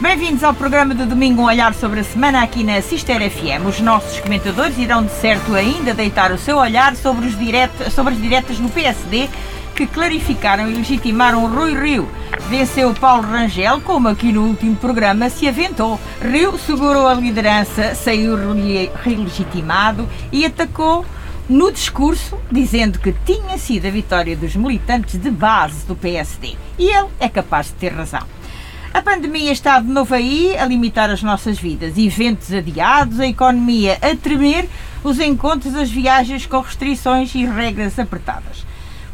Bem-vindos ao programa do domingo Um Olhar sobre a Semana aqui na Cister FM. Os nossos comentadores irão de certo ainda deitar o seu olhar sobre, os direto, sobre as diretas no PSD que clarificaram e legitimaram Rui Rio. Venceu Paulo Rangel, como aqui no último programa se aventou. Rio segurou a liderança, saiu relegitimado e atacou no discurso, dizendo que tinha sido a vitória dos militantes de base do PSD. E ele é capaz de ter razão. A pandemia está de novo aí a limitar as nossas vidas. Eventos adiados, a economia a tremer, os encontros, as viagens com restrições e regras apertadas.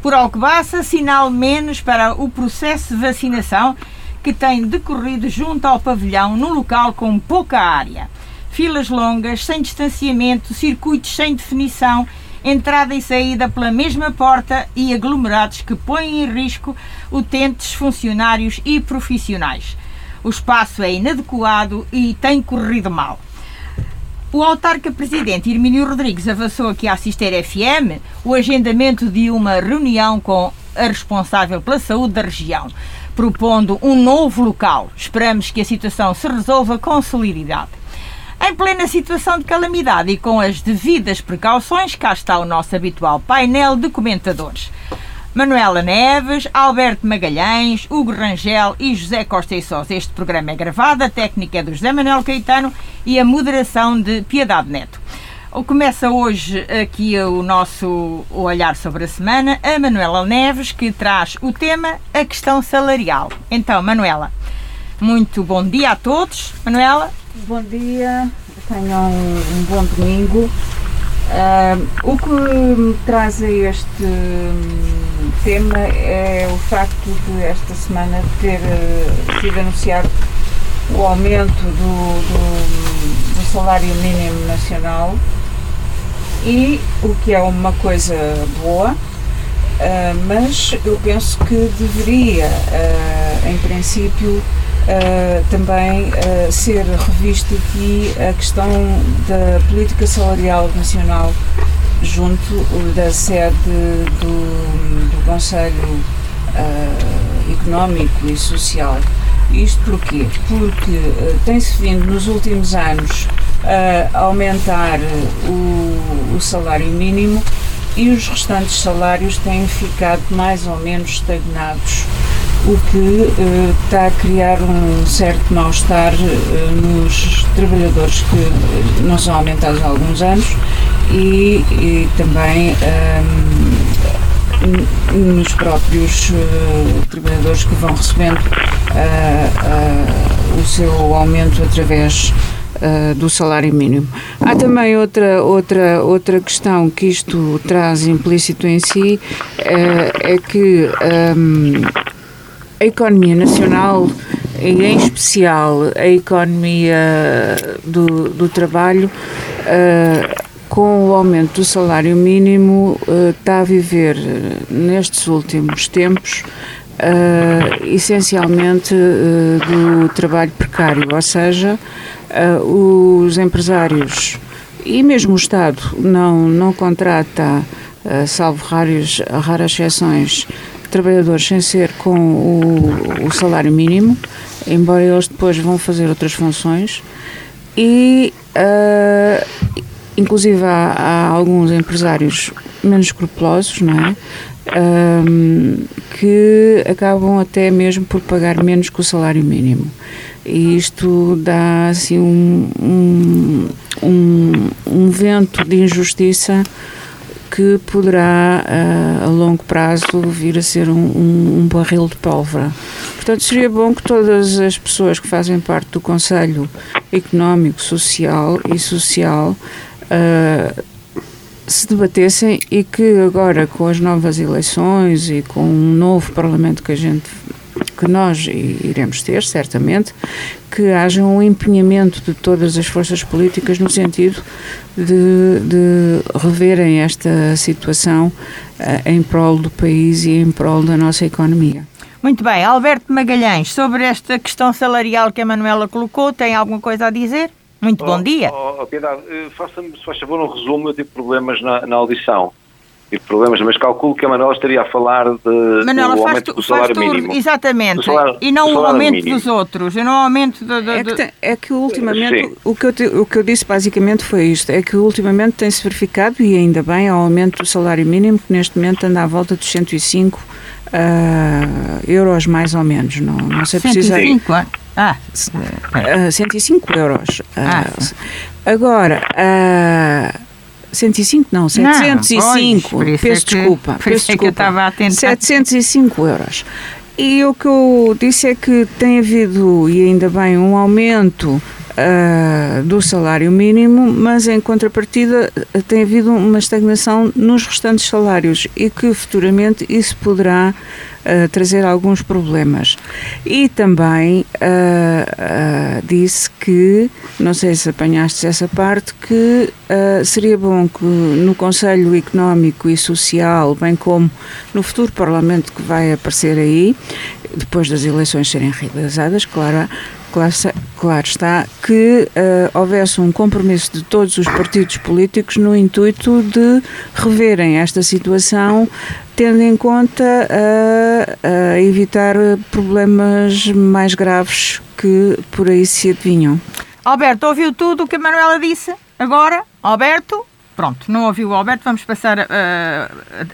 Por Alcobaça, sinal menos para o processo de vacinação que tem decorrido junto ao pavilhão num local com pouca área. Filas longas, sem distanciamento, circuitos sem definição entrada e saída pela mesma porta e aglomerados que põem em risco utentes, funcionários e profissionais. O espaço é inadequado e tem corrido mal. O autarca presidente Hermínio Rodrigues avançou aqui à Cister FM o agendamento de uma reunião com a responsável pela saúde da região, propondo um novo local. Esperamos que a situação se resolva com celeridade. Em plena situação de calamidade e com as devidas precauções, cá está o nosso habitual painel de comentadores. Manuela Neves, Alberto Magalhães, Hugo Rangel e José Costa e Sós. Este programa é gravado, a técnica é do José Manuel Caetano e a moderação de Piedade Neto. Começa hoje aqui o nosso olhar sobre a semana, a Manuela Neves, que traz o tema a questão salarial. Então, Manuela, muito bom dia a todos. Manuela, Bom dia, tenham um, um bom domingo. Uh, o que me traz a este um, tema é o facto de esta semana ter uh, sido anunciado o aumento do, do, do, salário mínimo nacional e o que é uma coisa boa, uh, mas eu penso que deveria, em princípio, Uh, também uh, ser revisto aqui a questão da política salarial nacional junto da sede do, do Conselho uh, Económico e Social. Isto porquê? Porque tem-se vindo nos últimos anos a aumentar o, o salário mínimo e os restantes salários têm ficado mais ou menos estagnados o que uh, está a criar um certo mal-estar uh, nos trabalhadores que não são aumentados há alguns anos e, e também nos próprios uh, trabalhadores que vão recebendo o seu aumento através do salário mínimo. Há também outra, outra, outra questão que isto traz implícito em si, é que um, a economia nacional e em especial a economia do, do trabalho uh, com o aumento do salário mínimo uh, está a viver nestes últimos tempos uh, essencialmente do trabalho precário, ou seja, os empresários e mesmo o Estado não, não contrata, salvo raros, raras exceções, trabalhadores sem ser com o, o salário mínimo, embora eles depois vão fazer outras funções e uh, inclusive há, há, alguns empresários menos escrupulosos, não é? Um, que acabam até mesmo por pagar menos que o salário mínimo. E isto dá assim um, um, um, um vento de injustiça que poderá a, a longo prazo vir a ser um, um, um, barril de pólvora. Portanto, seria bom que todas as pessoas que fazem parte do Conselho Económico, Social e Social uh, se debatessem e que agora com as novas eleições e com um novo Parlamento que a gente que nós iremos ter, certamente, que haja um empenhamento de todas as forças políticas no sentido de, de reverem esta situação uh, em prol do país e em prol da nossa economia. Muito bem, Alberto Magalhães, sobre esta questão salarial que a Manuela colocou, tem alguma coisa a dizer? Muito oh, bom dia. Oh, oh Piedade, eh, faça-me, se faz favor, um resumo. Eu tive problemas na, na audição. Tipo de problemas, mas calculo que a Manuela estaria a falar de Manuela, do faz aumento tu, do faz salário tu, mínimo. exatamente, salário- e não o aumento mínimo. dos outros, e não o aumento do, do- É que, é que ultimamente, Sim. o que, eu te- o que eu disse basicamente foi isto, é que ultimamente tem-se verificado, e ainda bem, ao aumento do salário mínimo, que neste momento anda à volta dos 105 ah, euros mais ou menos, não, não sei precisar. 105, ah, ah, Ah, 105 euros. Ah, Ah, agora, ah, 105 não, 705, pois, por isso é peço que- desculpa. peço isso é que eu desculpa. estava a tentar. 705 euros. E o que eu disse é que tem havido, e ainda bem, um aumento ah, do salário mínimo, mas em contrapartida tem havido uma estagnação nos restantes salários e que futuramente isso poderá ah, trazer alguns problemas. E também ah, disse que, não sei se apanhaste essa parte, que seria bom que no Conselho Económico e Social, bem como no futuro Parlamento que vai aparecer aí, depois das eleições serem realizadas, claro, claro, está- claro está, que ah, houvesse um compromisso de todos os partidos políticos no intuito de reverem esta situação, tendo em conta a, a evitar problemas mais graves que por aí se adivinham. Alberto, ouviu tudo o que a Manuela disse? Agora, Alberto? Pronto, não ouviu o Alberto, vamos passar a- a-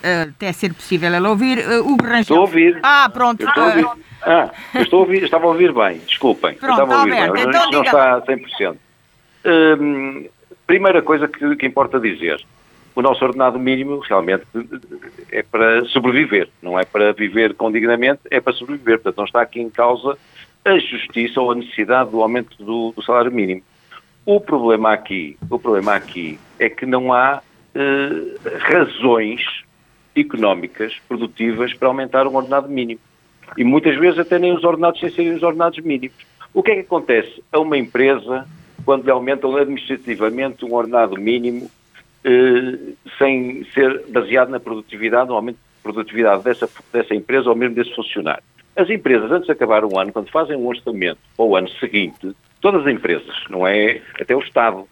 a- até ser possível ela ouvir uh, o Rangel. Estou a ouvir. Ah, pronto. Estou a ouvir. Ah, eu estou a ouvir, estava a ouvir bem, desculpem. Pronto, estava a ouvir Alberto, bem, mas então não está a 100%. Hum, primeira coisa que, que importa dizer, o nosso ordenado mínimo realmente é para sobreviver, não é para viver com dignamente, é para sobreviver. Portanto, não está aqui em causa a justiça ou a necessidade do aumento do, do salário mínimo. O problema aqui, o problema aqui é que não há eh, razões económicas, produtivas, para aumentar o ordenado mínimo. E muitas vezes até nem os ordenados sem serem os ordenados mínimos. O que é que acontece a uma empresa quando lhe aumentam administrativamente um ordenado mínimo eh, sem ser baseado na produtividade, no aumento de produtividade dessa, dessa empresa ou mesmo desse funcionário? As empresas, antes de acabar um ano, quando fazem um orçamento para o ano seguinte, todas as empresas, não é até o Estado,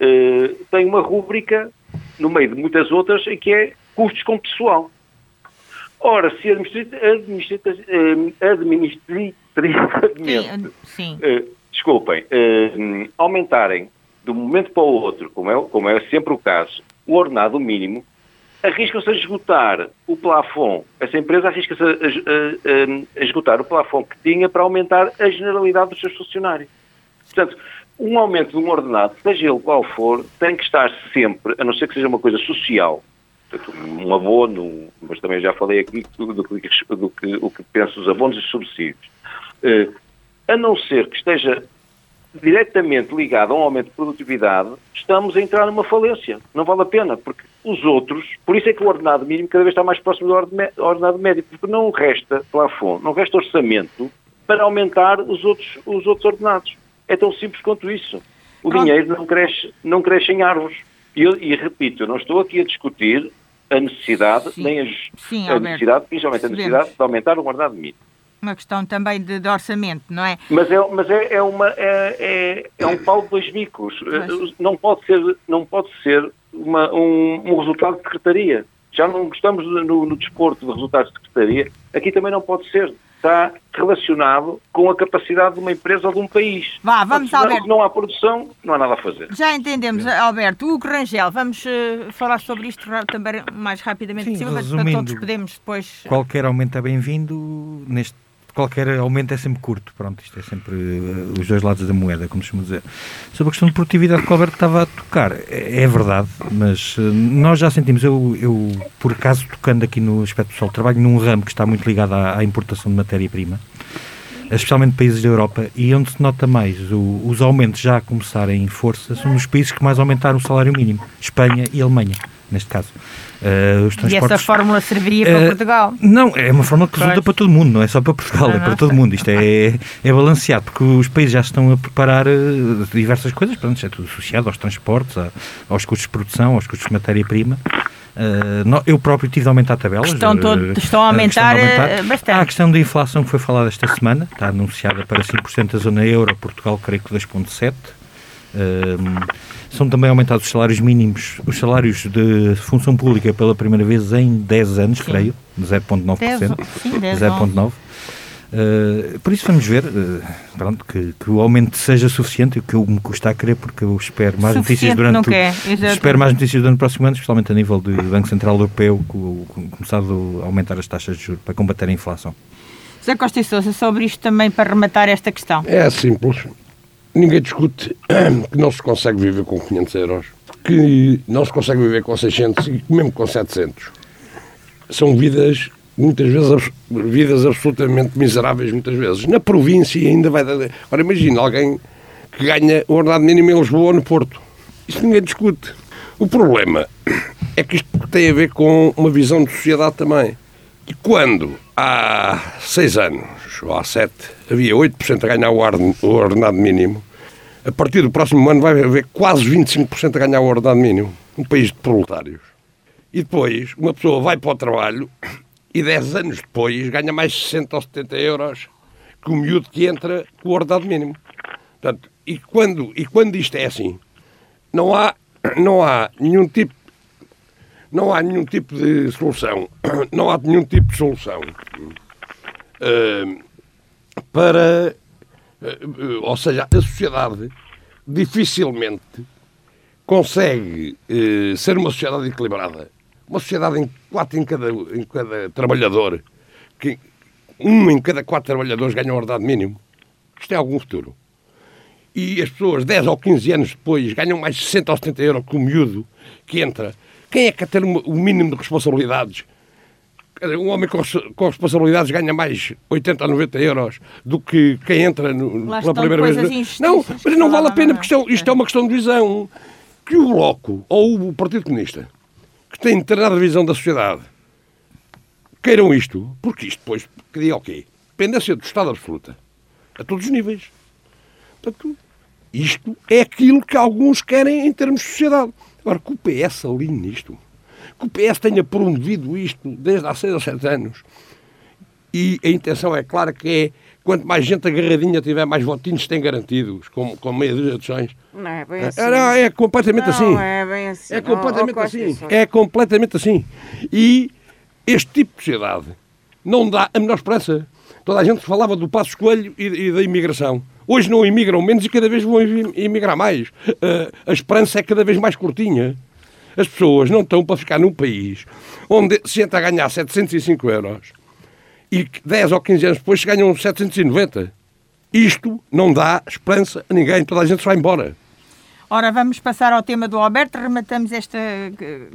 eh, têm uma rúbrica, no meio de muitas outras, em que é custos com pessoal. Ora, se administrati- administrati- eh, administrativamente, sim, eh, desculpem, eh, aumentarem de um momento para o outro, como é, como é sempre o caso, o ordenado mínimo, arriscam-se a esgotar o plafond. Essa empresa arrisca-se a- a- a esgotar o plafond que tinha para aumentar a generalidade dos seus funcionários. Portanto, um aumento de um ordenado, seja ele qual for, tem que estar sempre, a não ser que seja uma coisa social, portanto, um abono, mas também já falei aqui do, do que- do que, o que penso dos abonos e subsídios, Eh, a não ser que esteja diretamente ligado a um aumento de produtividade, estamos a entrar numa falência. Não vale a pena, porque os outros, por isso é que o ordenado mínimo cada vez está mais próximo do orde- ordenado médio, porque não resta plafond, não resta orçamento para aumentar os outros, os outros ordenados. É tão simples quanto isso. O dinheiro não cresce, não cresce em árvores. E, eu- e repito, eu não estou aqui a discutir a necessidade, Sim. nem a, Sim, a Alberto. necessidade, principalmente a necessidade de aumentar o ordenado mínimo. Uma questão também de, de orçamento, não é? Mas é, mas é, é uma, é, é, é um pau de dois bicos. Mas- Não pode ser, não pode ser uma, um, um resultado de secretaria. Já não gostamos no, no desporto de resultados de secretaria. Aqui também não pode ser. Está relacionado com a capacidade de uma empresa ou de um país. Vá, vamos, não, Alberto. se não há produção, não há nada a fazer. Já entendemos, Alberto. Hugo Rangel, vamos eh, falar sobre isto também mais rapidamente Sim, possível, mas para todos podemos depois. Qualquer aumento é bem-vindo, neste qualquer aumento é sempre curto, pronto, isto é sempre eh, os dois lados da moeda, como costuma dizer. Sobre a questão de produtividade que o Alberto estava a tocar, é, é verdade, mas eh, nós já sentimos, eu, eu por acaso tocando aqui no aspecto pessoal, trabalho num ramo que está muito ligado à, à importação de matéria-prima, especialmente países da Europa, e onde se nota mais o- os aumentos já a começarem em força são nos países que mais aumentaram o salário mínimo, Espanha e Alemanha, neste caso. Eh, os E essa transportes fórmula serviria para Eh, Portugal. não, é uma forma que resulta Pois. para todo mundo, não é só para Portugal, é Aham. para todo mundo. Isto é, é balanceado, porque os países já estão a preparar eh, diversas coisas, pronto, é tudo associado aos transportes, a- aos custos de produção, aos custos de matéria-prima. No- eu próprio tive de aumentar tabelas. Estão todo- estão a a aumentar, de eh, bastante. Há a questão da inflação que foi falada esta semana, está anunciada para 5% da zona euro, Portugal creio que 2,7%. São também aumentados os salários mínimos, os salários de função pública pela primeira vez em 10 anos, Sim. creio, 0,9%. 0,9%. Uh, por isso vamos ver uh, pronto, que, que, o aumento seja suficiente, o que eu me custa a crer, porque eu espero mais notícias durante o, espero mais notícias durante o próximo ano, especialmente a nível do Banco Central Europeu, começado a aumentar as taxas de juros para combater a inflação. José Costa e Sousa, sobre isto também para rematar esta questão. É simples. Ninguém discute que não se consegue viver com 500 euros, que não se consegue viver com 600 e mesmo com 700. São vidas muitas vezes vidas absolutamente miseráveis, muitas vezes. Na província ainda vai dar... Agora imagina alguém que ganha o ordenado mínimo em Lisboa ou no Porto. Isso ninguém discute. O problema é que isto tem a ver com uma visão de sociedade também. E quando há seis anos, ou há sete, havia 8% a ganhar o ordenado mínimo, a partir do próximo ano vai haver quase 25% a ganhar o ordenado mínimo. Um país de proletários. E depois, uma pessoa vai para o trabalho e 10 anos depois ganha mais 60 ou 70 euros que o miúdo que entra com o ordenado mínimo. Portanto, e quando, e quando isto é assim, não há, não há nenhum tipo não há nenhum tipo de solução, não há nenhum tipo de solução uh, para, uh, ou seja, a sociedade dificilmente consegue uh, ser uma sociedade equilibrada uma sociedade em quatro em cada, em cada trabalhador, que um em cada quatro trabalhadores ganha um ordenado mínimo. Isto é algum futuro. E as pessoas, 10 ou 15 anos depois, ganham mais 60 ou 70 euros que o miúdo que entra. Quem é que ter o mínimo de responsabilidades? Um homem com, com responsabilidades ganha mais 80 ou 90 euros do que quem entra no, pela primeira vez. Não, mas não vale a pena, porque isto é, isto é uma questão de visão. Que o Bloco ou o Partido Comunista que têm determinada visão da sociedade queiram isto, porque isto depois cria o quê? Dependência do Estado absoluta. A todos os níveis. Portanto, isto é aquilo que alguns querem em termos de sociedade. Agora, que o PS alinhe nisto, que o PS tenha promovido isto desde há seis ou sete anos, e a intenção é clara que é quanto mais gente agarradinha tiver, mais votinhos tem garantidos, com, com meia dúzia de eleições. Não é bem assim. É, não, é completamente não, assim. Não é bem assim. É completamente assim. É completamente assim. E este tipo de sociedade não dá a menor esperança. Toda a gente falava do passo escolho e, e, da imigração. Hoje não imigram menos e cada vez vão imigrar mais. Uh, a esperança é cada vez mais curtinha. As pessoas não estão para ficar num país onde se entra a ganhar 705 euros e 10 ou 15 anos depois ganham 790. Isto não dá esperança a ninguém, toda a gente se vai embora. Ora, vamos passar ao tema do Alberto, rematamos esta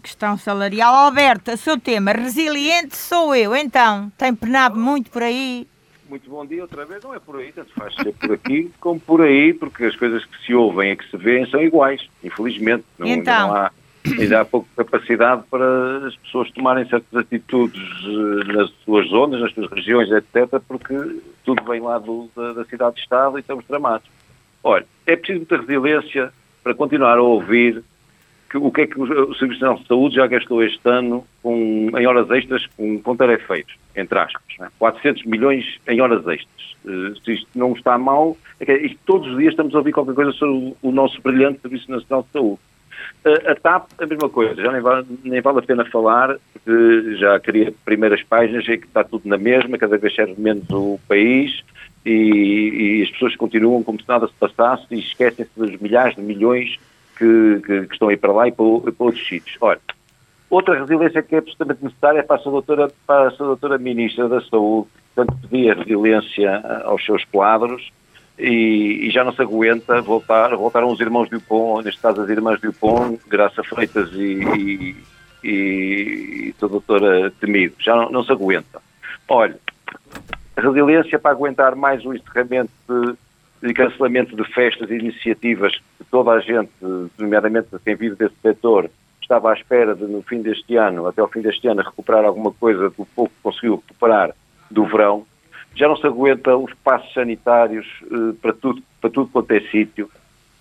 questão salarial. Alberto, o seu tema, resiliente sou eu, então, tem penado muito por aí? Muito bom dia outra vez, não é por aí, tanto faz ser por aqui como por aí, porque as coisas que se ouvem e que se veem são iguais, infelizmente. Não, então, não há ainda há pouca capacidade para as pessoas tomarem certas atitudes eh, nas suas zonas, nas suas regiões, etc., porque tudo vem lá do, da, da cidade-estado e estamos tramados. Olha, é preciso muita resiliência para continuar a ouvir que, o que é que o, Serviço Nacional de Saúde já gastou este ano com, em horas extras com, com tarefeiros, entre aspas. Né? 400 milhões em horas extras. Uh, se isto não está mal, é que todos os dias estamos a ouvir qualquer coisa sobre o, o nosso brilhante Serviço Nacional de Saúde. A TAP, a mesma coisa, já nem vale, nem vale a pena falar, porque já queria primeiras páginas e que está tudo na mesma, cada vez serve menos o país e, e as pessoas continuam como se nada se passasse e esquecem-se dos milhares de milhões que, que, que, estão aí para lá e para, para outros sítios. Olha, outra resiliência que é absolutamente necessária é para a sua doutora, para a sua doutora Ministra da Saúde, tanto pedir resiliência aos seus quadros, e, e, já não se aguenta voltar, voltaram os irmãos Dupont, neste caso as irmãs Dupont, Graça Freitas e, e, e a doutora Temido, já não, não, se aguenta. Olha, resiliência para aguentar mais um encerramento de, de cancelamento de festas e iniciativas que toda a gente, nomeadamente quem vive desse setor, estava à espera de no fim deste ano, até ao fim deste ano, recuperar alguma coisa do pouco que conseguiu recuperar do verão, já não se aguenta os passos sanitários uh, para, tudo, para tudo quanto é sítio,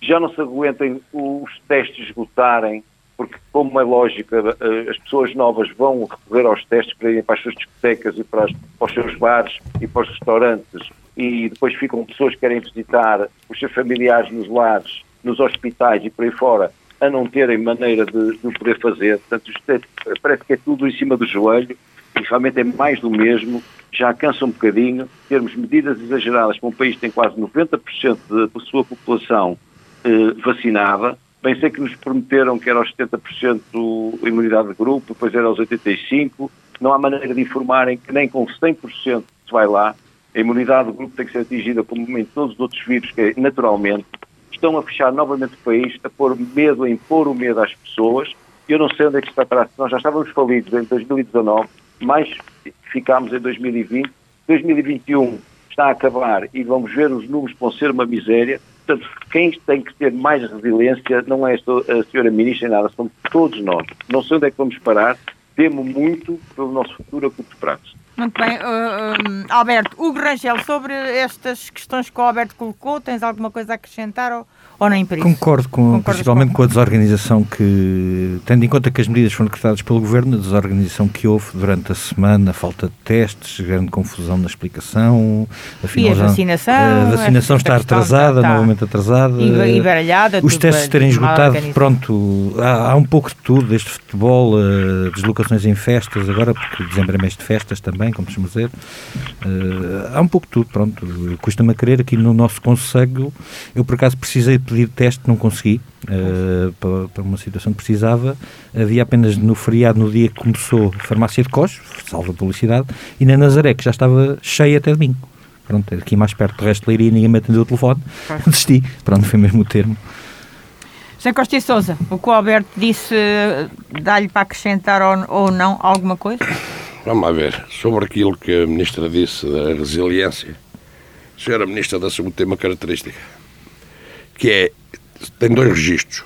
já não se aguentam os testes esgotarem, porque, como é lógica, uh, as pessoas novas vão recorrer aos testes para irem para as suas discotecas e para, as, para os seus bares e para os restaurantes, e depois ficam pessoas que querem visitar os seus familiares nos lares nos hospitais e por aí fora a não terem maneira de, de poder fazer. Portanto, é, parece que é tudo em cima do joelho e realmente é mais do mesmo. Já cansa um bocadinho termos medidas exageradas para um país que tem quase 90% da sua população eh, vacinada. Bem sei que nos prometeram que era aos 70% imunidade de grupo, depois era aos 85%. Não há maneira de informarem que nem com 100% se vai lá. A imunidade de grupo tem que ser atingida como em todos os outros vírus, que naturalmente estão a fechar novamente o país, a pôr medo, a impor o medo às pessoas. Eu não sei onde é que está para Nós já estávamos falidos em 2019, mais ficámos em 2020. 2021 está a acabar e vamos ver os números vão ser uma miséria. Portanto, quem tem que ter mais resiliência não é a senhora ministra nem nada, somos todos nós. Não sei onde é que vamos parar, temo muito pelo nosso futuro a curto prazo. Muito bem. Uh, uh, Alberto, Hugo Rangel, sobre estas questões que o Alberto colocou, tens alguma coisa a acrescentar ou, ou nem por isso? Concordo, com, principalmente com a desorganização que, tendo em conta que as medidas foram decretadas pelo Governo, a desorganização que houve durante a semana, a falta de testes, grande confusão na explicação, afinal, e a vacinação, a vacinação está atrasada, está novamente atrasada, e baralhada, os testes terem esgotado, pronto, há, há, um pouco de tudo, desde futebol, uh, deslocações em festas, agora porque dezembro é mês de festas também, como costuma dizer. Uh, há um pouco de tudo, pronto. Custa-me a crer aqui no nosso conselho. Eu, por acaso, precisei pedir teste, não consegui. Uh, para, para, uma situação que precisava. Havia apenas no feriado, no dia que começou, a farmácia de Coches, salva publicidade, e na Nazaré, que já estava cheia até domingo. Pronto, aqui mais perto do resto de Leiria, ninguém me atendeu o telefone. Desisti. Pronto, foi mesmo o termo. José Costa e Souza, o que o Alberto disse, dá-lhe para acrescentar ou, ou não alguma coisa? Vamos ver. Sobre aquilo que a Ministra disse da resiliência, a Senhora Ministra da Saúde tem uma característica, que é, tem dois registros.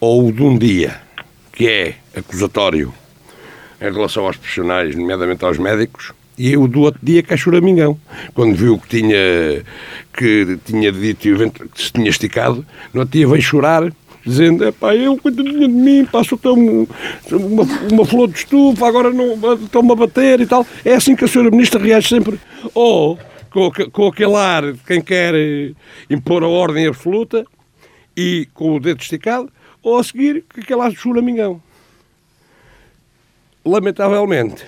Ou o de um dia, que é acusatório em relação aos profissionais, nomeadamente aos médicos, e o do outro dia que é choramingão. Quando viu que tinha, que tinha dito que se tinha esticado, no outro dia veio chorar dizendo, é pá, eu coitadinha de mim, passo um, uma, uma flor de estufa, agora não estão-me a bater e tal. É assim que a senhora ministra reage sempre. Ou com, com aquele ar de quem quer impor a ordem absoluta e com o dedo esticado, ou a seguir com aquele ar de choramingão. Lamentavelmente,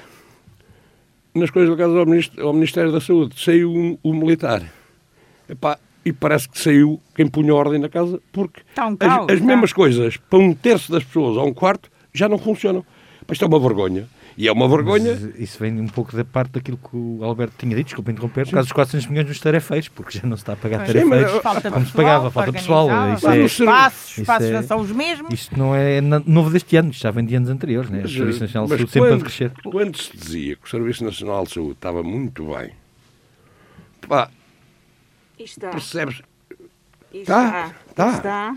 nas coisas ligadas ao, ao Ministério da Saúde, saiu um, um militar. Epá, e parece que saiu quem punha ordem na casa, porque tá um caos, as, as mesmas coisas para um terço das pessoas ou um quarto já não funcionam. Mas isto é uma vergonha. E é uma vergonha. Mas isso vem um pouco da parte daquilo que o Alberto tinha dito, desculpa interromper, por causa dos 400 milhões dos tarefeiros, porque já não se está a pagar tarefeiros falta como se pagava, falta pessoal. Isso é, espaços, espaços já são os mesmos. Isto não é novo deste ano, isto já vem de anos anteriores, né? o Serviço Nacional de Saúde quando, sempre a crescer. Quando se dizia que o Serviço Nacional de Saúde estava muito bem, pá, percebes, Está, está. Está.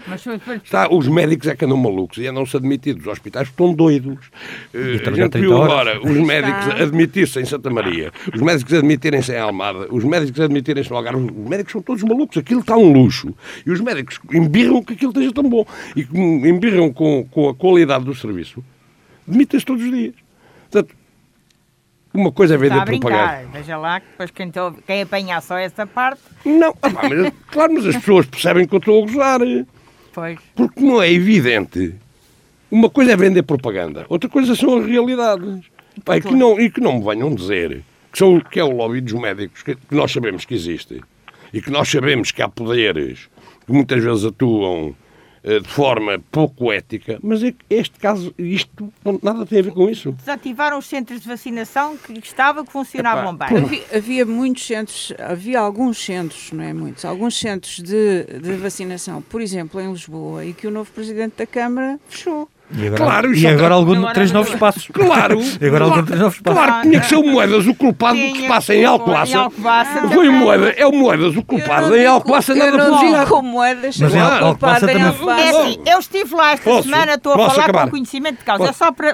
Está. Os médicos é que andam malucos e andam-se admitidos. Os hospitais estão doidos. Uh, a gente viu agora os médicos admitir-se em Santa Maria, os médicos admitirem-se em Almada, os médicos admitirem-se no Algarve. Os médicos são todos malucos. Aquilo está um luxo. E os médicos embirram que aquilo esteja tão bom. E embirram com, com a qualidade do serviço. Admitem-se todos os dias. Portanto, uma coisa é vender propaganda. Veja lá, que depois quem, tô, quem apanhar só essa parte. Não, ah, mas, claro, mas as pessoas percebem que eu estou a gozar. Pois. Porque não é evidente. Uma coisa é vender propaganda, outra coisa são as realidades. E, que não, e que não me venham dizer que, são, que é o lobby dos médicos, que, que nós sabemos que existe, e que nós sabemos que há poderes que muitas vezes atuam de forma pouco ética, mas é este caso, isto nada tem a ver com isso. Desativaram os centros de vacinação que estava, que funcionavam Epá, bem. Havia, havia, muitos centros, havia alguns centros, não é muitos, alguns centros de, de vacinação, por exemplo, em Lisboa, e que o novo Presidente da Câmara fechou. E agora, claro, e agora algum, agora três novos passos. Claro. E agora algum, três novos passos. Claro, tinha que ser o Moedas o culpado do que se passa em Alcobaça. Foi o Moedas, é o Moedas o culpado em Alcobaça, nada digo com Moedas, mas em Alcobaça também É assim, eu estive lá esta posso, semana, estou a falar acabar. com conhecimento de causa. É só para,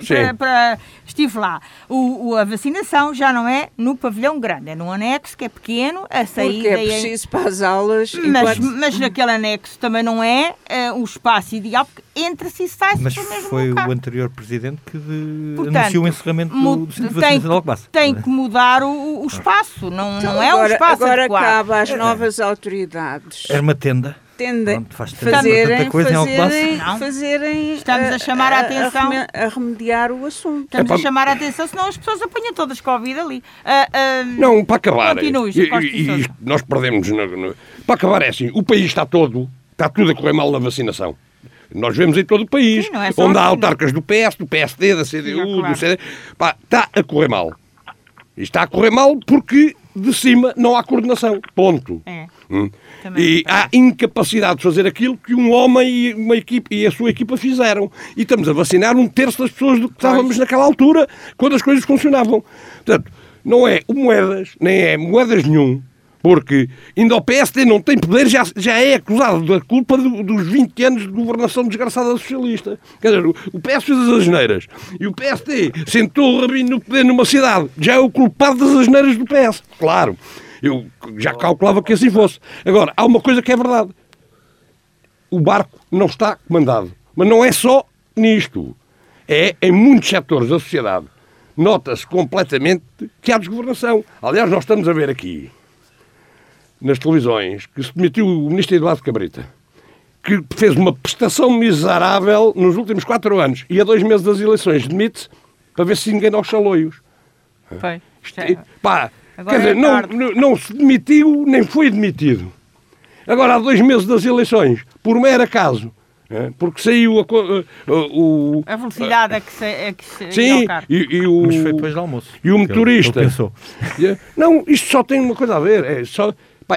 estive lá. O, o, a vacinação já não é no pavilhão grande, é num anexo que é pequeno, a saída Porque é preciso é... para as aulas. Mas, enquanto... mas naquele anexo também não é uh, o espaço ideal, porque entra-se e sai-se Mas foi o anterior presidente que de... Portanto, anunciou o encerramento do, do centro de vacinação de Alcobaça. Tem que mudar o, o espaço, não, então, não é agora, um espaço Agora adequado. cabe às novas autoridades. Era uma tenda tendem Pronto, faz tanta- fazerem, tanta coisa em Alcobaça. fazerem, Não. fazerem Estamos a chamar a atenção. a remediar o assunto. Estamos É a pá- chamar a atenção, senão as pessoas apanham todas Covid ali. Ah, ah, Não, para acabar. Continue, e- e- e nós perdemos. no- no- para acabar, é assim: o país está todo, está tudo a correr mal na vacinação. Nós vemos em todo o país, Sim, é onde há não. autarcas do PS, do PSD, da CDU, Sim, é claro. do CD. Pá, está a correr mal. E está a correr mal porque de cima não há coordenação. Ponto. É. Hum. E há incapacidade de fazer aquilo que um homem e, uma equipe, e a sua equipa fizeram. E estamos a vacinar um terço das pessoas do que estávamos naquela altura, quando as coisas funcionavam. Portanto, não é o moedas, nem é moedas nenhum, porque ainda o PSD não tem poder, já, já é acusado da culpa do- dos 20 anos de governação desgraçada socialista. Quer dizer, o, o PS fez as asneiras e o PSD sentou o rabinho no poder numa cidade, já é o culpado das asneiras do PS. Claro. Eu já calculava que assim fosse. Agora, há uma coisa que é verdade. O barco não está comandado. Mas não é só nisto. É em muitos setores da sociedade. Nota-se completamente que há desgovernação. Aliás, nós estamos a ver aqui, nas televisões, que se demitiu o ministro Eduardo Cabrita, que fez uma prestação miserável nos últimos quatro anos e a dois meses das eleições demite-se para ver se ninguém dá os chaloios. Foi. Isto E, é- Pá, Agora quer é dizer, não, tarde. não, não se demitiu, nem foi demitido. Agora, há dois meses das eleições, por mero acaso, eh, porque saiu a eh, o... A velocidade a que se, a que se Sim, e, e o... Mas foi depois do almoço. E o Ele- motorista? ele pensou. Não, isto só tem uma coisa a ver. É, só,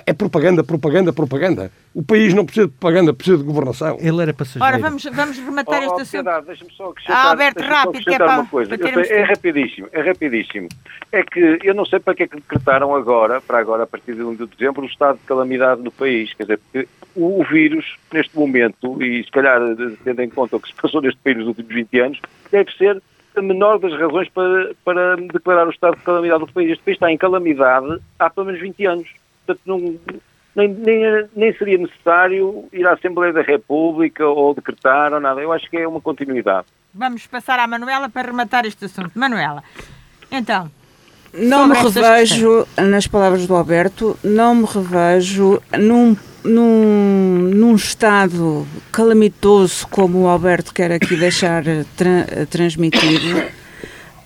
é propaganda, propaganda, propaganda. O país não precisa de propaganda, precisa de governação. Ele era passageiro. Ora, vamos, vamos rematar Oh, este oh, Deixa-me só acrescentar, Ah, Alberto, rápido, que é para- uma coisa. para sei, é rapidíssimo, é rapidíssimo. É que eu não sei para que é que decretaram agora, para agora, a partir de 1 de dezembro, o estado de calamidade no país. Quer dizer, porque o, o vírus, neste momento, e se calhar tendo em conta o que se passou neste país nos últimos 20 anos, deve ser a menor das razões para, para declarar o estado de calamidade do país. Este país está em calamidade há pelo menos 20 anos. Portanto, não, nem, nem, nem seria necessário ir à Assembleia da República ou decretar ou nada. Eu acho que é uma continuidade. Vamos passar à Manuela para rematar este assunto. Manuela, então, Não me revejo, nas palavras do Alberto, não me revejo num, num, num estado calamitoso como o Alberto quer aqui deixar tra- eh, transmitir.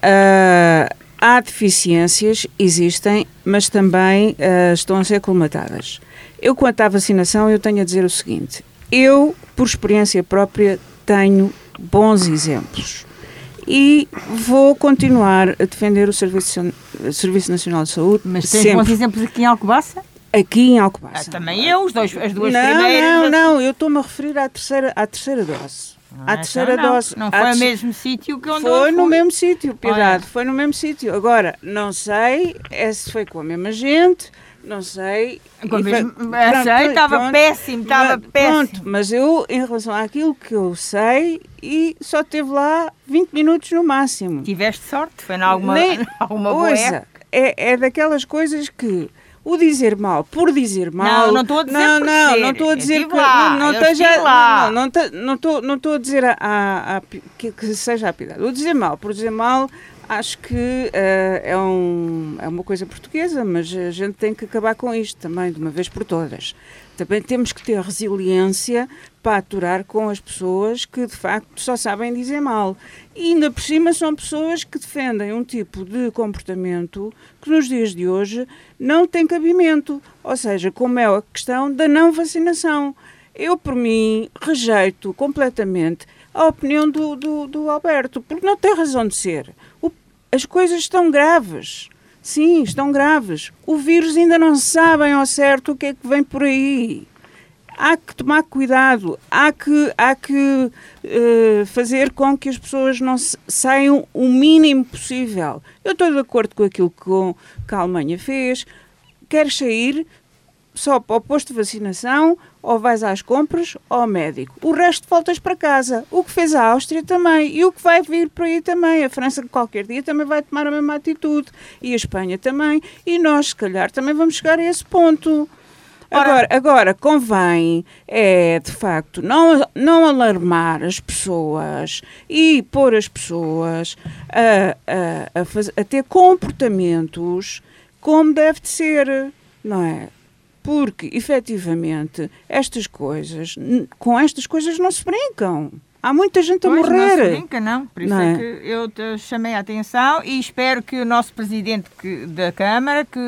Ah, há deficiências, existem, mas também ah, estão a ser colmatadas. Eu, quanto à vacinação, eu tenho a dizer o seguinte: eu, por experiência própria, tenho bons exemplos e vou continuar a defender o Serviço, Serviço Nacional de Saúde mas tens bons sempre exemplos aqui em Alcobaça? aqui em Ah, Alcobaça. também eu, os dois, as duas não, primeiras. não, não, eu estou-me a referir à terceira, à terceira dose. Ah, à terceira então não. dose. Não foi o terce- mesmo sítio que onde Foi no mesmo sítio, Piedade, foi no mesmo sítio. Agora, não sei é se foi com a mesma gente, não sei. Com a eu sei, pronto, estava pronto. péssimo, estava péssimo. Pronto, mas eu, em relação àquilo que eu sei, e só teve lá 20 minutos no máximo. Tiveste sorte, foi em alguma, Nem- alguma época. é, é daquelas coisas que o dizer mal por dizer mal. Não, não estou a dizer Não, não, dizer. não estou a Eu dizer que. lá, não, não eu esteja- lá. Não, não, não estou a dizer a, a- a que, que seja a piedade. O dizer mal por dizer mal. Acho que eh, é, um, é uma coisa portuguesa, mas a gente tem que acabar com isto também, de uma vez por todas. Também temos que ter resiliência para aturar com as pessoas que de facto só sabem dizer mal. E ainda por cima são pessoas que defendem um tipo de comportamento que nos dias de hoje não tem cabimento. Ou seja, como é a questão da não vacinação. Eu, por mim, rejeito completamente a opinião do, do, do Alberto, porque não tem razão de ser. As coisas estão graves. Sim, estão graves. O vírus ainda não sabem ao certo o que é que vem por aí. Há que tomar cuidado, há que, há que eh, fazer com que as pessoas não saiam o mínimo possível. Eu estou de acordo com aquilo que, que a Alemanha fez. Queres sair, só para o posto de vacinação, ou vais às compras, ou ao médico. O resto voltas para casa. O que fez a Áustria também. E o que vai vir por aí também. A França, qualquer dia, também vai tomar a mesma atitude. E a Espanha também. E nós, se calhar, também vamos chegar a esse ponto. Agora, agora convém, é, de facto, não, não alarmar as pessoas e pôr as pessoas a, a, a, faz- a ter comportamentos como deve de ser, não é? Porque efetivamente estas coisas, com estas coisas não se brincam. Há muita gente a Pois, Não se morrer. brinca, não. Por isso Não é? é? que eu te chamei a atenção e espero que o nosso presidente que- da Câmara que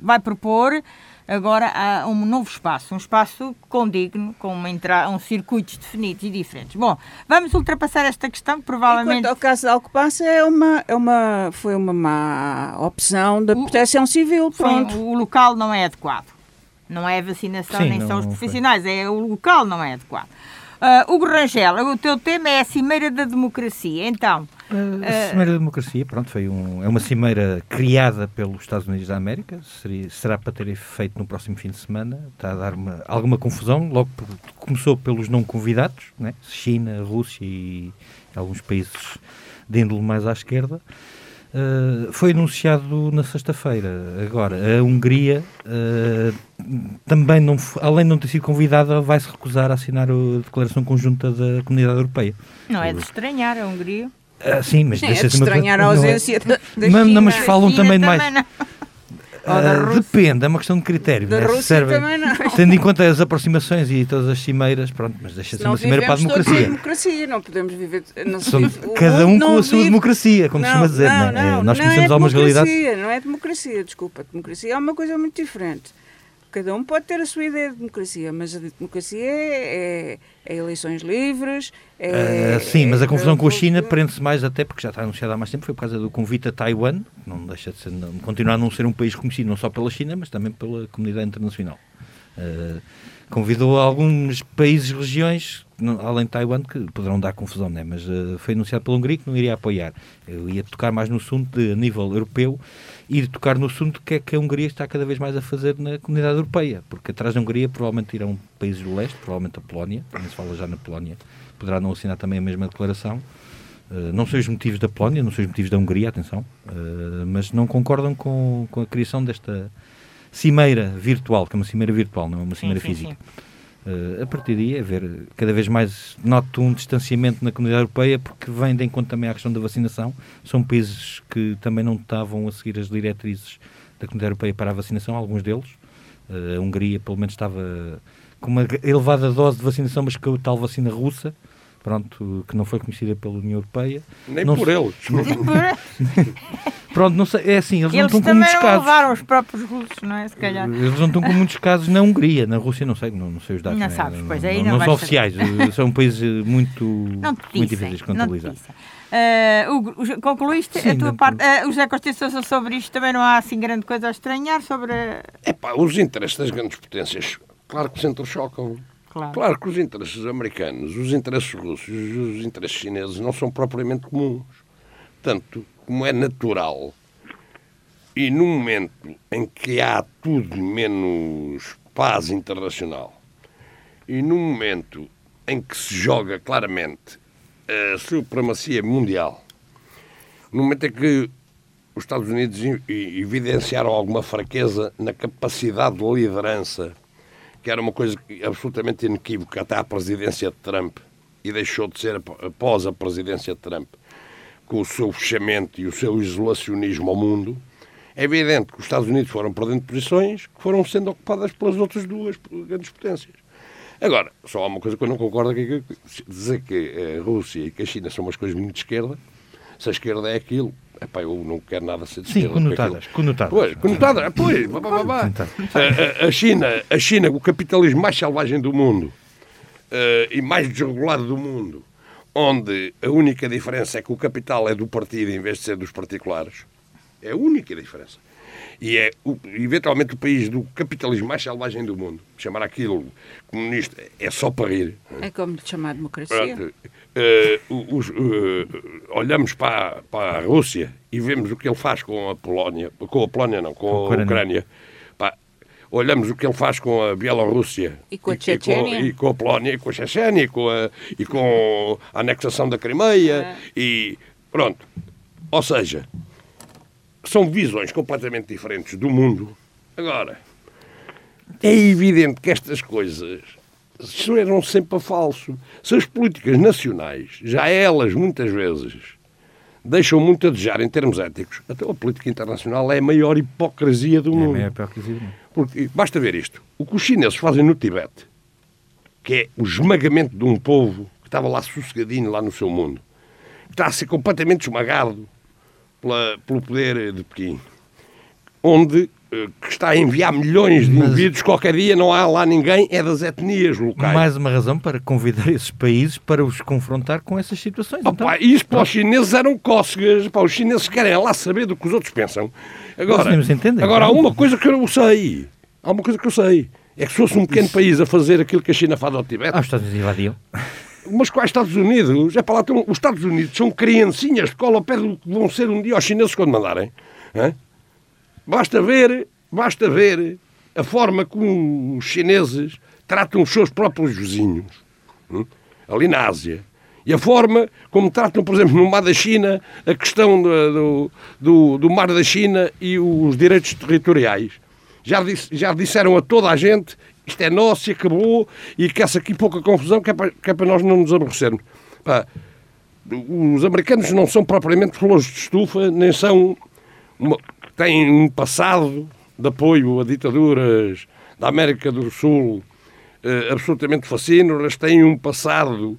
vai propor agora há um novo espaço, um espaço condigno, com uma entrada, um circuitos definidos e diferentes. Bom, vamos ultrapassar esta questão que provavelmente Enquanto ao caso de Alcobaça é uma, é uma, foi uma má opção da proteção civil, pronto. o local não é adequado. Não é a vacinação, Sim, nem não- são os foi. profissionais, é o local não é adequado. Ah, Hugo Rangel, o teu tema é a Cimeira da Democracia. Então, A Cimeira da Democracia, pronto, foi um, é uma cimeira criada pelos Estados Unidos da América, seria- será para ter efeito no próximo fim de semana, está a dar uma- alguma confusão, logo por- começou pelos não convidados, né? China, Rússia e alguns países de índole mais à esquerda. Uh, foi anunciado na sexta-feira. Agora, a Hungria uh, também, não, além de não ter sido convidada, vai se recusar a assinar a declaração conjunta da Comunidade Europeia. não é de estranhar a Hungria. Ah, sim, mas É deixa de de ser uma- estranhar a não é- ausência da, da Mas- não, China. mas falam também de mais- não. Rússia. depende, é uma questão de critério. Da né? Rússia serve- também não. Tendo em conta as aproximações e todas as cimeiras, pronto, mas deixa de ser Não uma cimeira para a democracia. democracia, não podemos viver. Não vive- cada um não com a sua vive- democracia, como se costuma dizer. não, né? não, Nós não conhecemos é algumas realidades. democracia, Não é democracia, desculpa. Democracia é uma coisa muito diferente. Cada um pode ter a sua ideia de democracia, mas a democracia é, é- é eleições livres. É, Ah, sim, mas a é- confusão com a China prende-se mais até porque já está anunciada há mais tempo, foi por causa do convite a Taiwan, que não deixa de ser, não, continuar a não ser um país conhecido não só pela China, mas também pela comunidade internacional. Ah, convidou alguns países e regiões, além de Taiwan, que poderão dar confusão, né? mas ah, foi anunciado pela Hungria que não iria apoiar. Eu ia tocar mais no assunto de, a nível europeu, ir tocar no assunto que é que a Hungria está cada vez mais a fazer na comunidade europeia, porque atrás da Hungria provavelmente irão países do leste, provavelmente a Polónia, também se fala já na Polónia, poderá não assinar também a mesma declaração. Uh, não sei os motivos da Polónia, não sei os motivos da Hungria, atenção, uh, mas não concordam com, com a criação desta cimeira virtual, que é uma cimeira virtual, não é uma cimeira sim, física. Uh, a partir daí é ver, cada vez mais noto um distanciamento na comunidade europeia porque vem de encontro também à questão da vacinação. São países que também não estavam a seguir as diretrizes da comunidade europeia para a vacinação, alguns deles. Uh, a Hungria, pelo menos, estava com uma elevada dose de vacinação, mas com a tal vacina russa, pronto, que não foi conhecida pela União Europeia. Nem Não por se- eles. Pronto, não sei, é assim, eles, não Eles estão com também muitos não casos. levaram os próprios russos, não é? Se calhar. Eles não estão com muitos casos na Hungria, na Rússia não sei, não, não sei os dados. Não né? sabes, pois, não, aí não, não não são saber. oficiais, eh, são países muito, Não muito difíceis de não contabilizar. Hugo, o- concluíste Sim, a tua não- parte. O José Costa Sousa sobre isto também não há assim grande coisa a estranhar sobre. a- Epá, os interesses das grandes potências, claro que se entrechocam. Claro. Claro que os interesses americanos, os interesses russos, os interesses chineses não são propriamente comuns. Tanto como é natural e no momento em que há tudo menos paz internacional e no momento em que se joga claramente a supremacia mundial, no momento em que os Estados Unidos e- e- evidenciaram alguma fraqueza na capacidade de liderança, que era uma coisa absolutamente inequívoca até à presidência de Trump, e deixou de ser ap- após a presidência de Trump, com o seu fechamento e o seu isolacionismo ao mundo, é evidente que os Estados Unidos foram perdendo posições que foram sendo ocupadas pelas outras duas grandes potências. Agora, só há uma coisa que eu não concordo, que dizer que a Rússia e que a China são umas coisas muito de esquerda, se a esquerda é aquilo, epá, eu não quero nada ser de Sim, esquerda. conotadas, aquilo- conotadas. Pois, conotadas, pois, vá, vá, vá. A, a- China, a China, o capitalismo mais selvagem do mundo eh, e mais desregulado do mundo, onde a única diferença é que o capital é do partido em vez de ser dos particulares, é a única diferença. E é, o- eventualmente, o país do capitalismo mais selvagem do mundo. Chamar aquilo comunista é só para rir. É como lhe chamar democracia. Pronto. Eh, os- eh, olhamos para, para a Rússia e vemos o que ele faz com a Polónia, com a Polónia não, com, Com a Ucrânia. Ucrânia. Pá, olhamos o que ele faz com a Bielorrússia E com a e, Chechênia. com, e com a Polónia, e com a Chechênia, e com a, e com a anexação da Crimeia, e pronto. Ou seja, são visões completamente diferentes do mundo. Agora, é evidente que estas coisas eram sempre a falso. Se as políticas nacionais, já elas muitas vezes deixam muito a desejar em termos éticos. Até a política internacional é a maior hipocrisia do É a mundo. maior hipocrisia do mundo. Porque basta ver isto. O que os chineses fazem no Tibete, que é o esmagamento de um povo que estava lá sossegadinho, lá no seu mundo, que está a ser completamente esmagado pela- pelo poder de Pequim, onde eh, que está a enviar milhões de Mas- indivíduos, qualquer dia não há lá ninguém, é das etnias locais. Mais uma razão para convidar esses países para os confrontar com essas situações. então. Opa, isso para os chineses eram cócegas. Pá, os chineses querem lá saber do que os outros pensam. Agora, Mas entendem, agora há uma coisa que eu não sei. Há uma coisa que eu sei. É que se fosse um pequeno país a fazer aquilo que a China faz ao Tibete, Ah, os Estados Unidos invadiam. mas quais Estados Unidos? É para lá, estão- os Estados Unidos são criancinhas de cola pé do que vão ser um dia os chineses quando mandarem. Hã? Basta ver, basta ver a forma como os chineses tratam os seus próprios vizinhos, hum, ali na Ásia. E a forma como tratam, por exemplo, no mar da China, a questão do, do, do- mar da China e os direitos territoriais. Já, disse- já disseram a toda a gente isto é nosso e acabou e quer-se aqui pouca confusão que é, para, que é para nós não nos aborrecermos. Pá, os americanos não são propriamente flores de estufa, nem são. Uma, têm um passado de apoio a ditaduras da América do Sul eh, absolutamente fascínoras, têm um passado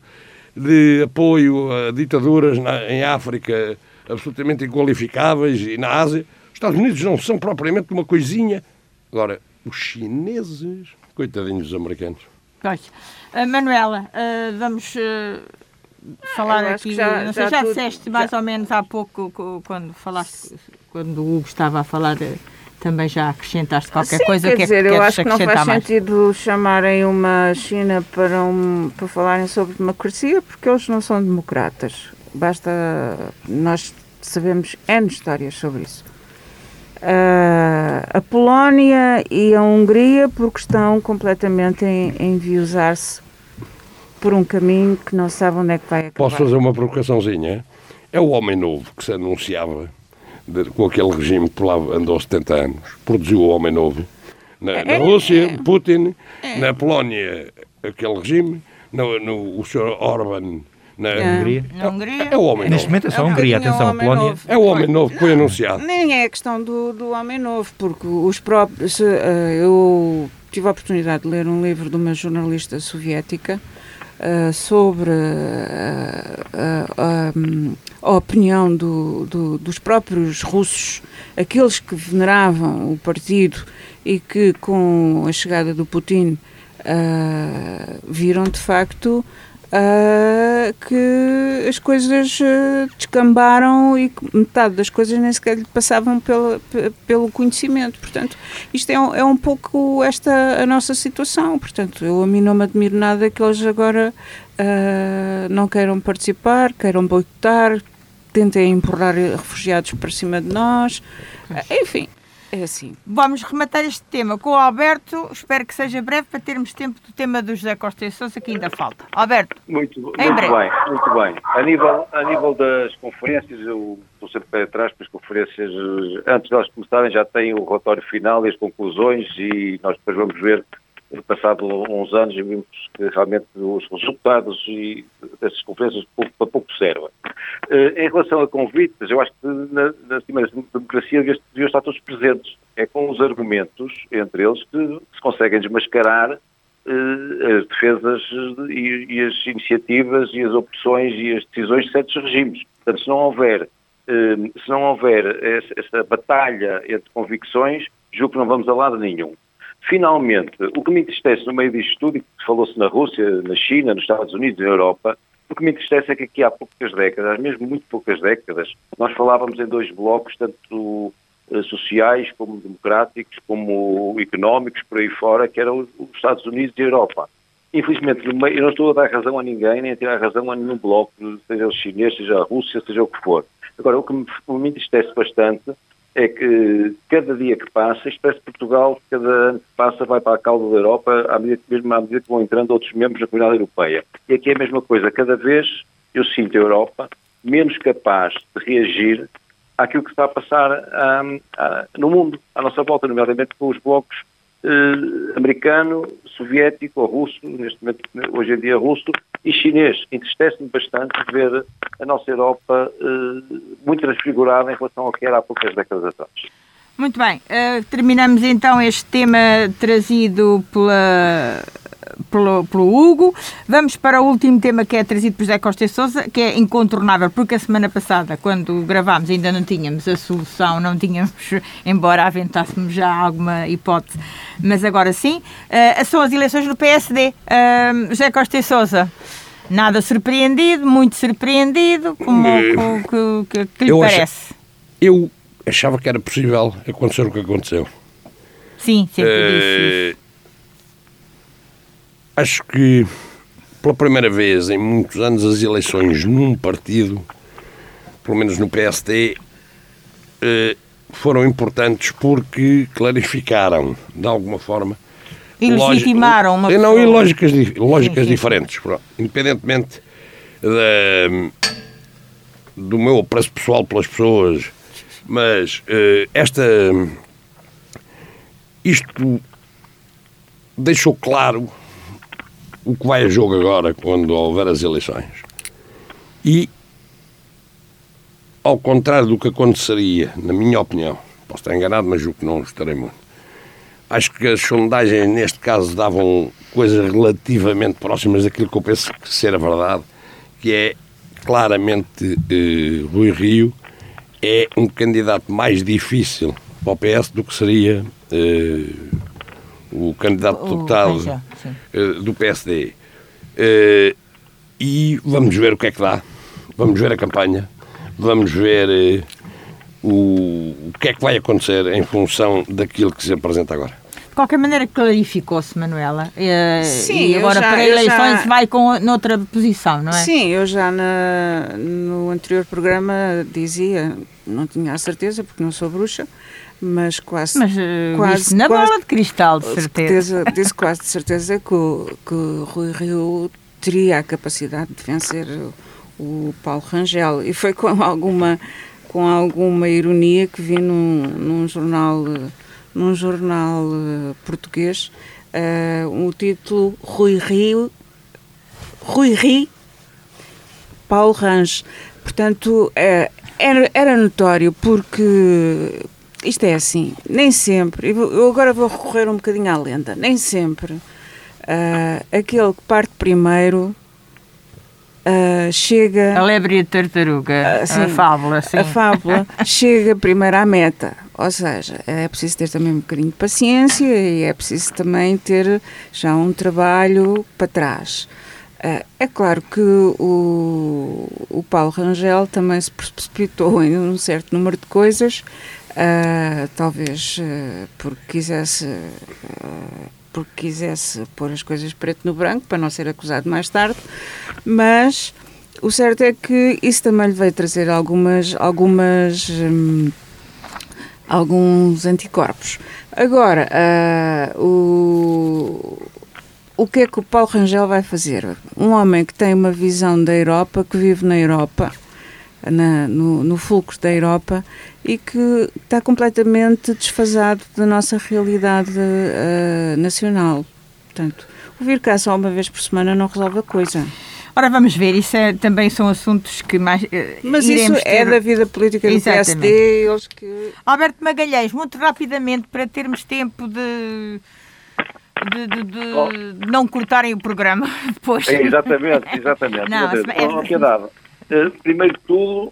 de apoio a ditaduras na- em África absolutamente inqualificáveis e na Ásia. Os Estados Unidos não são propriamente uma coisinha. Agora, os chineses, coitadinhos dos americanos. Pois. Ah, Manuela, ah, vamos ah, falar Eu aqui. já- não sei, já já, tudo- disseste mais ou menos há pouco, co- quando falaste, quando o Hugo estava a falar, eh, também já acrescentaste qualquer Sim, coisa quer que é dizer, que eu queres acho que não faz mais. sentido chamarem uma China para, um, para falarem sobre democracia, porque eles não são democratas. Basta. Nós sabemos N histórias sobre isso. Ah, a Polónia e a Hungria, porque estão completamente em, em enviosar-se por um caminho que não sabem onde é que vai acabar. Posso fazer uma provocaçãozinha? É o homem novo que se anunciava de- com aquele regime que por lá andou 70 anos. Produziu o homem novo. Na, na Rússia, Putin. Na Polónia, aquele regime. No, no, o Sr. Orban, na Hungria. Na Hungria? É o homem Neste novo. momento é só É a Hungria, atenção, a Polónia. novo. É o homem novo que foi anunciado. Nem é questão do, do homem novo, porque os próprios. eh, eu tive a oportunidade de ler um livro de uma jornalista soviética eh, sobre eh, eh, a, a opinião do- do- dos próprios russos, aqueles que veneravam o partido e que, com a chegada do Putin, eh, viram de facto ah, que as coisas ah, descambaram e metade das coisas nem sequer lhe passavam pela- pe- pelo conhecimento. Portanto, isto é, um- é um pouco esta a nossa situação. Portanto, eu a mim não me admiro nada que eles agora ah, não queiram participar, queiram boicotar, tentem empurrar refugiados para cima de nós. Enfim, é assim. Vamos rematar este tema com o Alberto. Espero que seja breve para termos tempo do tema do José Costa e Sousa, que ainda falta. Alberto, Muito, muito bem, muito bem. A nível, a nível das conferências, eu estou sempre pé atrás, porque as conferências, eh, antes de elas começarem, já têm o relatório final e as conclusões e nós depois vamos ver, passado uns anos, vimos que realmente os resultados e dessas conferências pouco, para pouco servem. Eh, Em relação a convites, eu acho que na, na Cimeira de Democracia deviam estar todos presentes. É com os argumentos, entre eles, que se conseguem desmascarar eh, as defesas e, e as iniciativas e as opções e as decisões de certos regimes. Portanto, se não houver, eh, se não houver essa batalha entre convicções, julgo que não vamos a lado nenhum. Finalmente, o que me entristece no meio disto tudo, e que falou-se na Rússia, na China, nos Estados Unidos, na Europa, o que me entristece é que aqui há poucas décadas, mesmo muito poucas décadas, nós falávamos em dois blocos, tanto eh, sociais como democráticos, como económicos, por aí fora, que eram os os Estados Unidos e a Europa. Infelizmente, eu não estou a dar razão a ninguém, nem a tirar razão a nenhum bloco, seja o chinês, seja a Rússia, seja o que for. Agora, o que me, me bastante é que cada dia que passa, isto parece Portugal, cada ano que passa, vai para a cauda da Europa, à medida, que- mesmo à medida que vão entrando outros membros da comunidade europeia. E aqui é a mesma coisa, cada vez eu sinto a Europa menos capaz de reagir àquilo que está a passar ahm, ah, no mundo, à nossa volta, nomeadamente com os blocos eh, americano, soviético ou russo, neste momento, hoje em dia russo, e chinês. Entristece-me bastante ver a nossa Europa uh, muito transfigurada em relação ao que era há poucas décadas atrás. Muito bem, uh, terminamos então este tema trazido pela, pelo, pelo, Hugo. Vamos para o último tema que é trazido por José Costa Souza, que é incontornável, porque a semana passada, quando gravámos, ainda não tínhamos a solução, não tínhamos, embora aventássemos já alguma hipótese, mas agora sim. Uh, são as eleições no PSD. Uh, José Costa Souza. Nada surpreendido, muito surpreendido, como que, que, que lhe parece? Acho, eu achava que era possível acontecer o que aconteceu. Sim, sempre uh, disse isso. Acho que pela primeira vez em muitos anos as eleições num partido, pelo menos no PSD, uh, foram importantes porque clarificaram, de alguma forma, e legitimaram uma pessoa. Não, e lógicas, lógicas sim, sim. diferentes. Independentemente da, do meu apreço pessoal pelas pessoas mas uh, esta. Isto deixou claro o que vai a jogo agora quando houver as eleições. E, ao contrário do que aconteceria, na minha opinião, posso estar enganado, mas o que não estarei muito. Acho que as sondagens, neste caso, davam coisas relativamente próximas daquilo que eu penso que ser a verdade, que é claramente eh, Rui Rio é um candidato mais difícil para o PS do que seria uh, o candidato o, deputado uh, do PSD. Uh, eh, e vamos ver o que é que dá. Vamos ver a campanha. Vamos ver o, o que é que vai acontecer em função daquilo que se apresenta agora. De qualquer maneira, clarificou-se, Manuela. Sim, e agora já, para eleições já... vai com noutra posição, não é? Sim, eu já na, no anterior programa dizia, não tinha a certeza, porque não sou bruxa, mas quase. Mas uh, quase, na quase, bola de cristal, de certeza. certeza disse quase de certeza que o, que o Rui Rio teria a capacidade de vencer o, o Paulo Rangel. E foi com alguma, com alguma ironia que vi num, num jornal num jornal uh, português uh, um título Rui Rio Rui Ri Paulo Range portanto uh, era, era notório porque isto é assim nem sempre eu agora vou recorrer um bocadinho à lenda nem sempre aquele que parte primeiro Uh, chega. A lebre e a tartaruga, uh, a fábula, sim. A fábula chega primeiro à meta. Ou seja, é preciso ter também um bocadinho de paciência e é preciso também ter já um trabalho para trás. Uh, é claro que o, o Paulo Rangel também se precipitou em um certo número de coisas, talvez porque quisesse porque quisesse pôr as coisas preto no branco para não ser acusado mais tarde, mas o certo é que isso também lhe veio trazer algumas algumas hum, alguns anticorpos. Agora, uh, o, o que é que o Paulo Rangel vai fazer? Um homem que tem uma visão da Europa, que vive na Europa, na, no, no fulcro da Europa e que está completamente desfasado da nossa realidade uh, nacional. Portanto, o vir cá só uma vez por semana não resolve a coisa. Ora, vamos ver, isso é, também são assuntos que mais. Uh, Mas isso é ter... é da vida política do Exatamente. PSD, eles que. Alberto Magalhães, muito rapidamente, para termos tempo de. De, de, de oh. não cortarem o programa depois. É, exatamente, exatamente. Não, é... Uh, primeiro de tudo,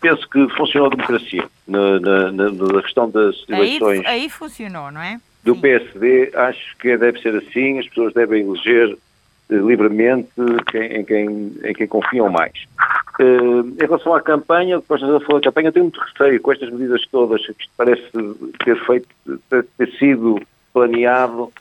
penso que funcionou a democracia na, na, na, questão das eleições. Aí, aí, funcionou, não é? Do Sim. PSD, acho que deve ser assim, as pessoas devem eleger eh, livremente quem, em, quem, em quem confiam mais. Uh, em relação à campanha, depois de falar da campanha, tenho muito receio com estas medidas todas, que isto parece ter feito, ter, ter sido planeado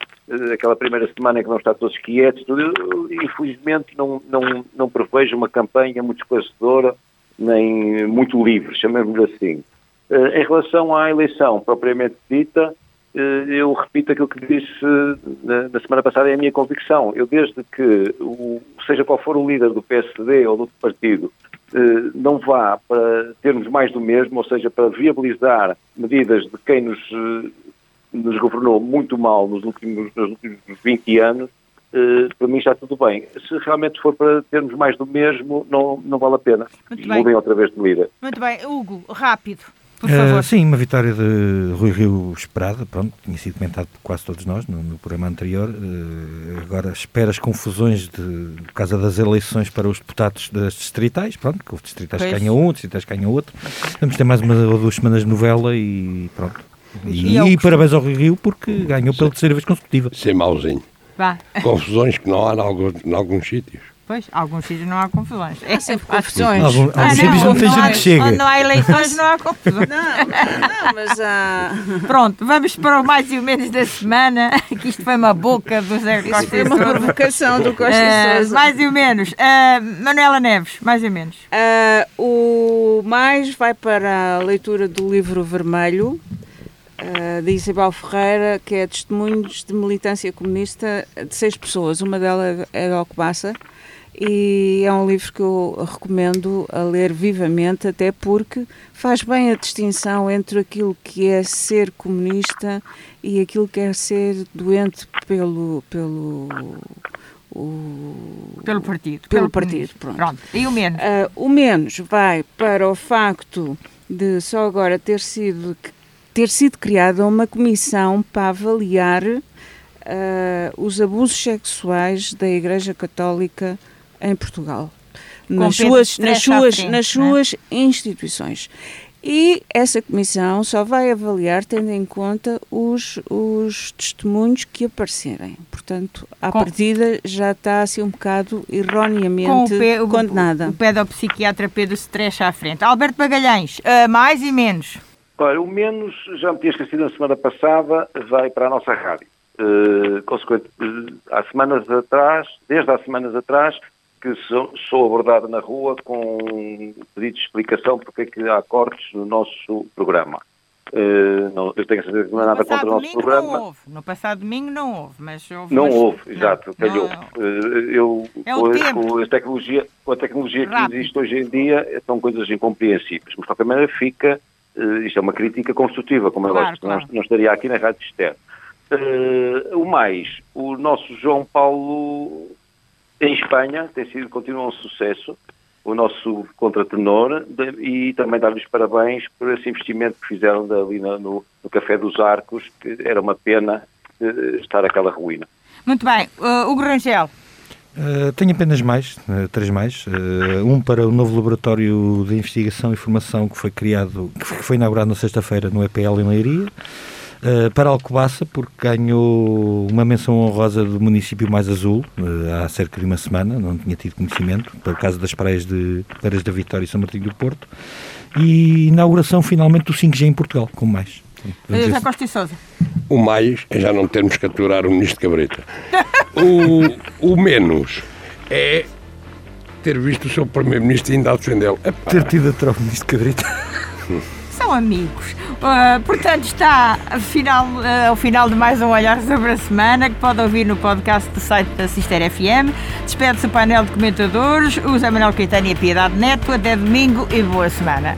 aquela primeira semana em que não está todos quietos, tudo, infelizmente não, não, não prevejo uma campanha muito esclarecedora, nem muito livre, chamemos-lhe assim. Uh, em relação à eleição propriamente dita, eh, eu repito aquilo que disse na, na, semana passada, é a minha convicção. Eu, desde que, o, seja qual for o líder do PSD ou do outro partido, eh, não vá para termos mais do mesmo, ou seja, para viabilizar medidas de quem nos, eh, nos governou muito mal nos últimos, nos últimos 20 anos, eh, para mim está tudo bem. Se realmente for para termos mais do mesmo, não, não vale a pena. Muito bem. Mudem outra vez de líder. Muito bem, Hugo, rápido, por Eh, favor. sim, uma vitória de Rui Rio esperada, pronto, tinha sido comentado por quase todos nós no, no programa anterior. Eh, agora espera as confusões de, por causa das eleições para os deputados das distritais, pronto, que houve distritais que Pois. ganham um, distritais que ganham outro. Vamos ter mais uma ou duas semanas de novela e pronto. E, E é e parabéns ao Rui Rio porque ganhou pela terceira vez consecutiva. Ser mauzinho. Vá. Confusões que não há em alguns, em alguns sítios. Pois, alguns sítios não há confusões. É sempre confusões. Algum- Ah, alguns sítios não tem onde gente há- que chega. Onde não há eleições não há confusões. Não, não, mas há. Pronto, vamos para o mais e o menos da semana, que isto foi uma boca do Zé Costa Isso foi uma provocação do Costa Eh, e Sousa. mais e o menos. Eh, Manuela Neves, mais e menos. Ah, o mais vai para a leitura do livro vermelho ah, de Isabel Ferreira, que é testemunhos de militância comunista de seis pessoas. Uma delas é de Alcobaça e é um livro que eu recomendo a ler vivamente, até porque faz bem a distinção entre aquilo que é ser comunista e aquilo que é ser doente pelo pelo o- Pelo partido. Pelo partido, comunismo. pronto. Pronto. E o menos? Ah, o menos vai para o facto de só agora ter sido, ter sido criada uma comissão para avaliar ah, os abusos sexuais da Igreja Católica em Portugal. Nas suas, nas suas, frente, nas não é? suas instituições. E essa comissão só vai avaliar tendo em conta os, os testemunhos que aparecerem. Portanto, à Com- partida já está assim um bocado erroneamente o, pe- o- condenada. o pedopsiquiatra Pedro Strecha à frente. Alberto Magalhães, eh, mais e menos. Olha, o menos, já me tinha esquecido na semana passada, vai para a nossa rádio. Eh, consequente, eh, há semanas atrás, desde há semanas atrás, que sou, sou abordado na rua com pedido de explicação porque é que há cortes no nosso programa. Eh, não, eu tenho a certeza que não é No nada contra o nosso programa. não houve. No passado domingo não houve, mas houve. Não mas- houve, não, exato, não, calhou. não. Eu, É com, a tecnologia, com a tecnologia que existe hoje em dia, são coisas incompreensíveis. Mas, de qualquer maneira, fica, eh, isto é uma crítica construtiva, como é Claro, lógico, senão claro. não estaria aqui na Rádio Externa. Eh, o mais, o nosso João Paulo em Espanha tem sido, continua um sucesso, o nosso contratenor, e também dar-lhes parabéns por esse investimento que fizeram ali no, no Café dos Arcos, que era uma pena eh, estar aquela ruína. Muito bem. Uh, Hugo Rangel, Uh, tenho apenas mais, uh, três mais. Uh, um para o novo laboratório de investigação e formação que foi criado, que foi- inaugurado na sexta-feira no EPL em Leiria. Para Alcobaça, porque ganhou uma menção honrosa do município mais azul há cerca de uma semana, não tinha tido conhecimento, por causa das praias de Praias da Vitória e São Martinho do Porto. E inauguração finalmente do 5G em Portugal, com mais. José se- Costa e Sousa. O mais é já não termos que aturar o ministro Cabrita. O, o menos é ter visto o seu primeiro-ministro ainda a defendê-lo. Ter tido a troca nisto cabrita. São amigos. Uh, portanto, está final, uh, ao final de mais um Olhar sobre a Semana, que pode ouvir no podcast do site da Cister FM. Despede-se o painel de comentadores, o Zé Manuel Caetano e a Piedade Neto. Até domingo e boa semana.